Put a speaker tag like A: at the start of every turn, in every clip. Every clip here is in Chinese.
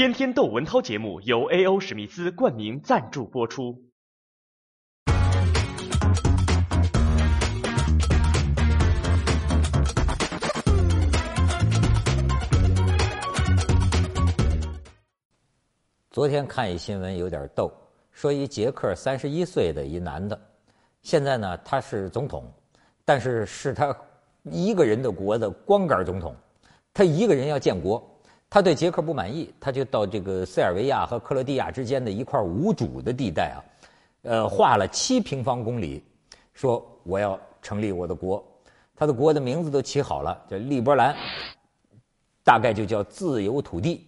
A: 天天窦文涛节目由 A.O. 史密斯冠名赞助播出。
B: 昨天看一新闻有点逗，说一捷克三十一岁的一男的，现在呢他是总统，但是是他一个人的国的光杆总统，他一个人要建国，他对捷克不满意，他就到这个塞尔维亚和克罗地亚之间的一块无主的地带啊，呃，画了七平方公里，说我要成立我的国，他的国的名字都起好了，叫利波兰，大概就叫自由土地。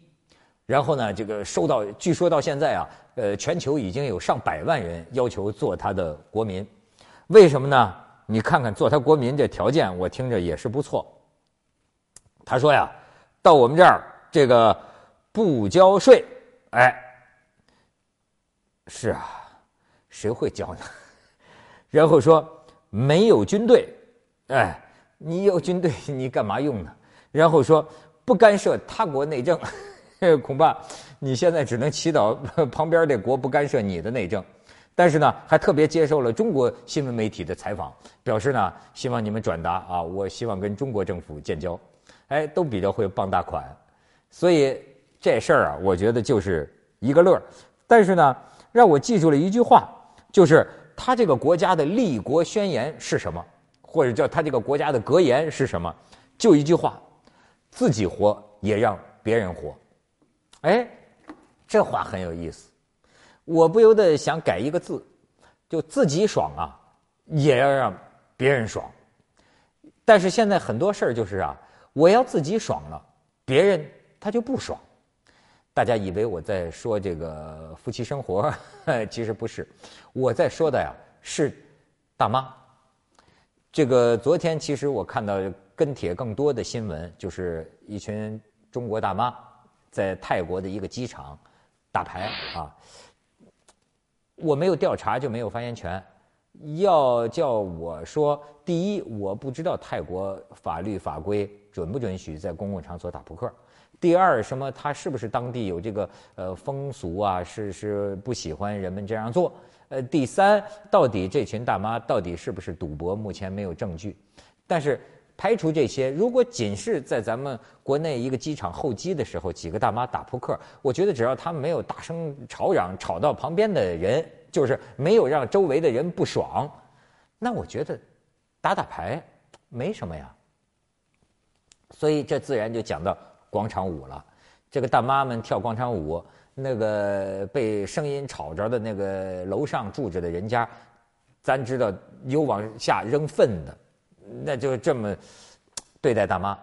B: 然后呢，这个收到，据说到现在啊，呃，全球已经有上百万人要求做他的国民，为什么呢？你看看做他国民这条件，我听着也是不错。他说呀，到我们这儿这个不交税，哎，是啊，谁会交呢？然后说没有军队，哎，你有军队你干嘛用呢？然后说不干涉他国内政。恐怕你现在只能祈祷旁边这国不干涉你的内政，但是呢，还特别接受了中国新闻媒体的采访，表示呢，希望你们转达啊，我希望跟中国政府建交，哎，都比较会傍大款，所以这事儿啊，我觉得就是一个乐儿。但是呢，让我记住了一句话，就是他这个国家的立国宣言是什么，或者叫他这个国家的格言是什么，就一句话：自己活也让别人活。哎，这话很有意思，我不由得想改一个字，就自己爽啊，也要让别人爽。但是现在很多事儿就是啊，我要自己爽了，别人他就不爽。大家以为我在说这个夫妻生活，其实不是，我在说的呀是大妈。这个昨天其实我看到跟帖更多的新闻，就是一群中国大妈。在泰国的一个机场打牌啊，我没有调查就没有发言权。要叫我说，第一，我不知道泰国法律法规准不准许在公共场所打扑克；第二，什么他是不是当地有这个呃风俗啊？是是不喜欢人们这样做？呃，第三，到底这群大妈到底是不是赌博？目前没有证据，但是。排除这些，如果仅是在咱们国内一个机场候机的时候，几个大妈打扑克，我觉得只要他们没有大声吵嚷，吵到旁边的人，就是没有让周围的人不爽，那我觉得打打牌没什么呀。所以这自然就讲到广场舞了。这个大妈们跳广场舞，那个被声音吵着的那个楼上住着的人家，咱知道有往下扔粪的。那就这么对待大妈，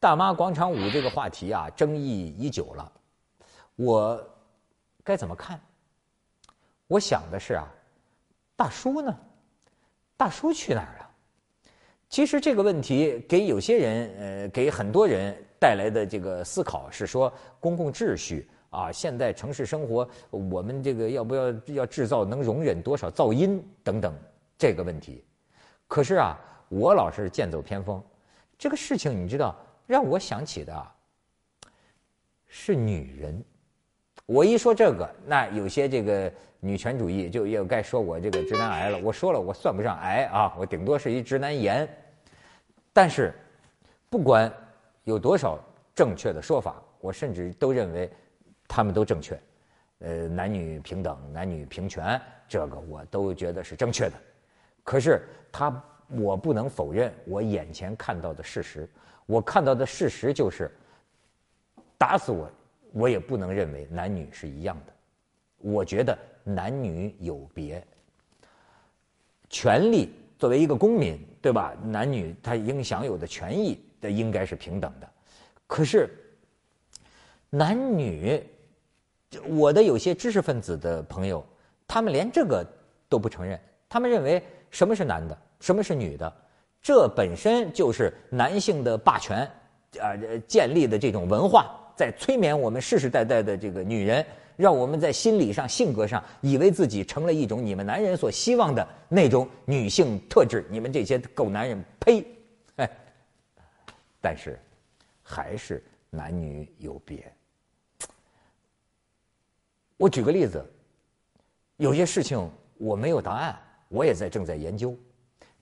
B: 大妈广场舞这个话题啊，争议已久了。我该怎么看？我想的是啊，大叔呢？大叔去哪儿了？其实这个问题给有些人，呃，给很多人带来的这个思考是说，公共秩序啊，现在城市生活，我们这个要不要要制造能容忍多少噪音等等这个问题。可是啊，我老是剑走偏锋。这个事情你知道，让我想起的，是女人。我一说这个，那有些这个女权主义就又该说我这个直男癌了。我说了，我算不上癌啊，我顶多是一直男炎。但是，不管有多少正确的说法，我甚至都认为他们都正确。呃，男女平等、男女平权，这个我都觉得是正确的。可是他，我不能否认我眼前看到的事实。我看到的事实就是，打死我，我也不能认为男女是一样的。我觉得男女有别，权利作为一个公民，对吧？男女他应享有的权益的应该是平等的。可是，男女，我的有些知识分子的朋友，他们连这个都不承认，他们认为。什么是男的？什么是女的？这本身就是男性的霸权，啊，建立的这种文化，在催眠我们世世代代的这个女人，让我们在心理上、性格上，以为自己成了一种你们男人所希望的那种女性特质。你们这些狗男人，呸！哎，但是还是男女有别。我举个例子，有些事情我没有答案，我也在正在研究。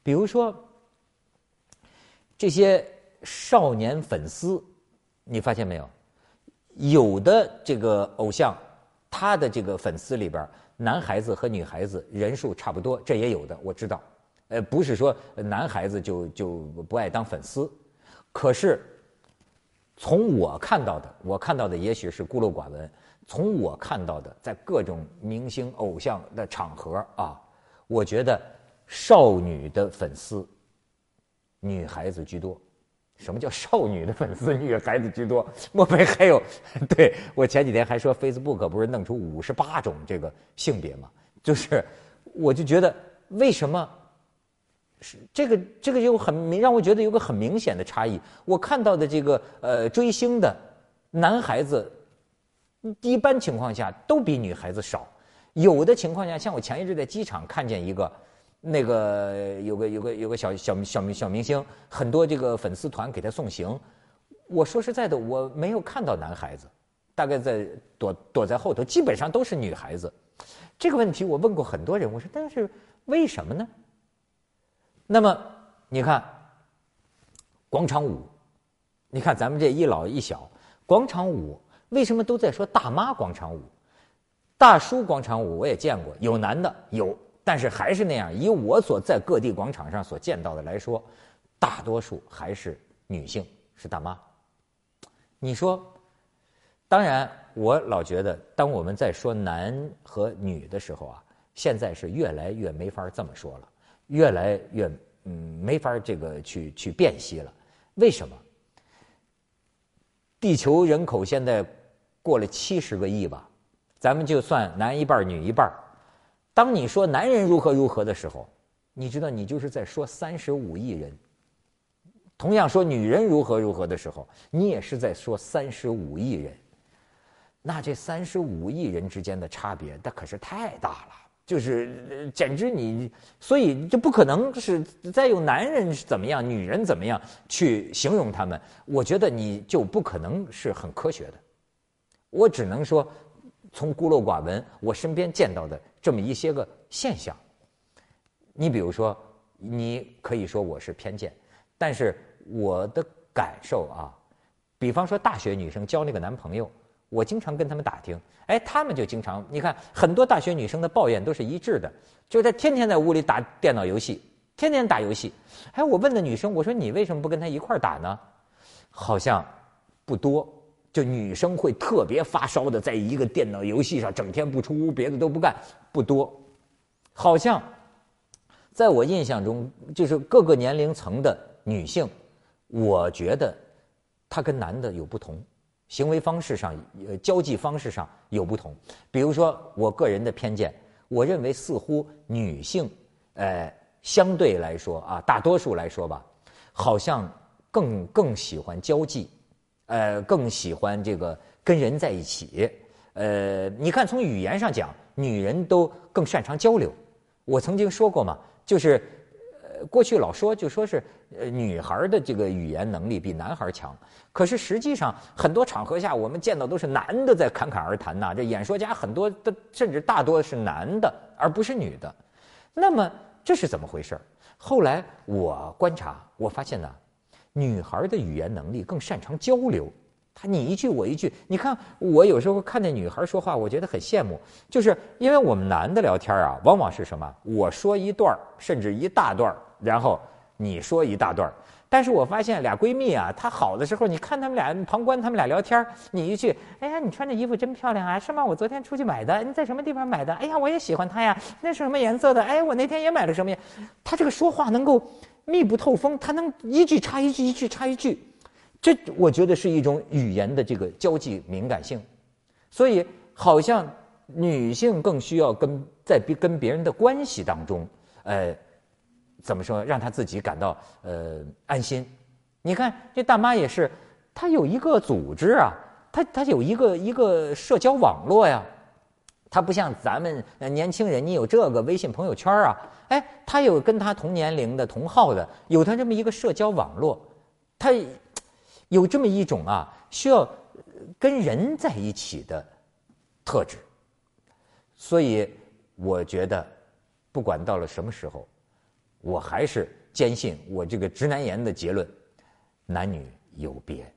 B: 比如说，这些少年粉丝，你发现没有？有的这个偶像，他的这个粉丝里边，男孩子和女孩子人数差不多，这也有的，我知道。呃，不是说男孩子就就不爱当粉丝，可是从我看到的，我看到的也许是孤陋寡闻。从我看到的，在各种明星偶像的场合啊，我觉得少女的粉丝，女孩子居多。什么叫少女的粉丝，女孩子居多？莫非还有？对我前几天还说，Facebook 不是弄出五十八种这个性别吗？就是，我就觉得为什么是这个这个就很明让我觉得有个很明显的差异。我看到的这个呃追星的男孩子。一般情况下都比女孩子少，有的情况下，像我前一阵在机场看见一个，那个有个有个有个小小小明小明星，很多这个粉丝团给他送行。我说实在的，我没有看到男孩子，大概在躲躲在后头，基本上都是女孩子。这个问题我问过很多人，我说但是为什么呢？那么你看广场舞，你看咱们这一老一小广场舞。为什么都在说大妈广场舞、大叔广场舞？我也见过，有男的有，但是还是那样。以我所在各地广场上所见到的来说，大多数还是女性，是大妈。你说，当然，我老觉得，当我们在说男和女的时候啊，现在是越来越没法这么说了，越来越嗯没法这个去去辨析了。为什么？地球人口现在。过了七十个亿吧，咱们就算男一半女一半当你说男人如何如何的时候，你知道你就是在说三十五亿人。同样说女人如何如何的时候，你也是在说三十五亿人。那这三十五亿人之间的差别，那可是太大了，就是简直你，所以就不可能是再用男人是怎么样，女人怎么样去形容他们。我觉得你就不可能是很科学的。我只能说，从孤陋寡闻，我身边见到的这么一些个现象。你比如说，你可以说我是偏见，但是我的感受啊，比方说大学女生交那个男朋友，我经常跟他们打听，哎，他们就经常，你看很多大学女生的抱怨都是一致的，就是她天天在屋里打电脑游戏，天天打游戏。哎，我问那女生，我说你为什么不跟他一块儿打呢？好像不多。就女生会特别发烧的，在一个电脑游戏上整天不出屋，别的都不干，不多。好像在我印象中，就是各个年龄层的女性，我觉得她跟男的有不同，行为方式上、呃交际方式上有不同。比如说，我个人的偏见，我认为似乎女性，呃，相对来说啊，大多数来说吧，好像更更喜欢交际。呃，更喜欢这个跟人在一起。呃，你看从语言上讲，女人都更擅长交流。我曾经说过嘛，就是呃，过去老说就说是呃，女孩的这个语言能力比男孩强。可是实际上，很多场合下我们见到都是男的在侃侃而谈呐。这演说家很多的，甚至大多是男的，而不是女的。那么这是怎么回事后来我观察，我发现呢。女孩的语言能力更擅长交流，她你一句我一句。你看我有时候看见女孩说话，我觉得很羡慕，就是因为我们男的聊天啊，往往是什么？我说一段甚至一大段然后你说一大段但是我发现俩闺蜜啊，她好的时候，你看她们俩旁观她们俩聊天你一句，哎呀，你穿这衣服真漂亮啊，是吗？我昨天出去买的，你在什么地方买的？哎呀，我也喜欢它呀，那是什么颜色的？哎，我那天也买了什么呀？她这个说话能够。密不透风，他能一句插一句，一句插一句，这我觉得是一种语言的这个交际敏感性，所以好像女性更需要跟在跟别人的关系当中，呃，怎么说让她自己感到呃安心？你看这大妈也是，她有一个组织啊，她她有一个一个社交网络呀。她不像咱们年轻人，你有这个微信朋友圈啊？哎，他有跟他同年龄的同号的，有他这么一个社交网络，他有这么一种啊需要跟人在一起的特质。所以我觉得，不管到了什么时候，我还是坚信我这个直男言的结论：男女有别。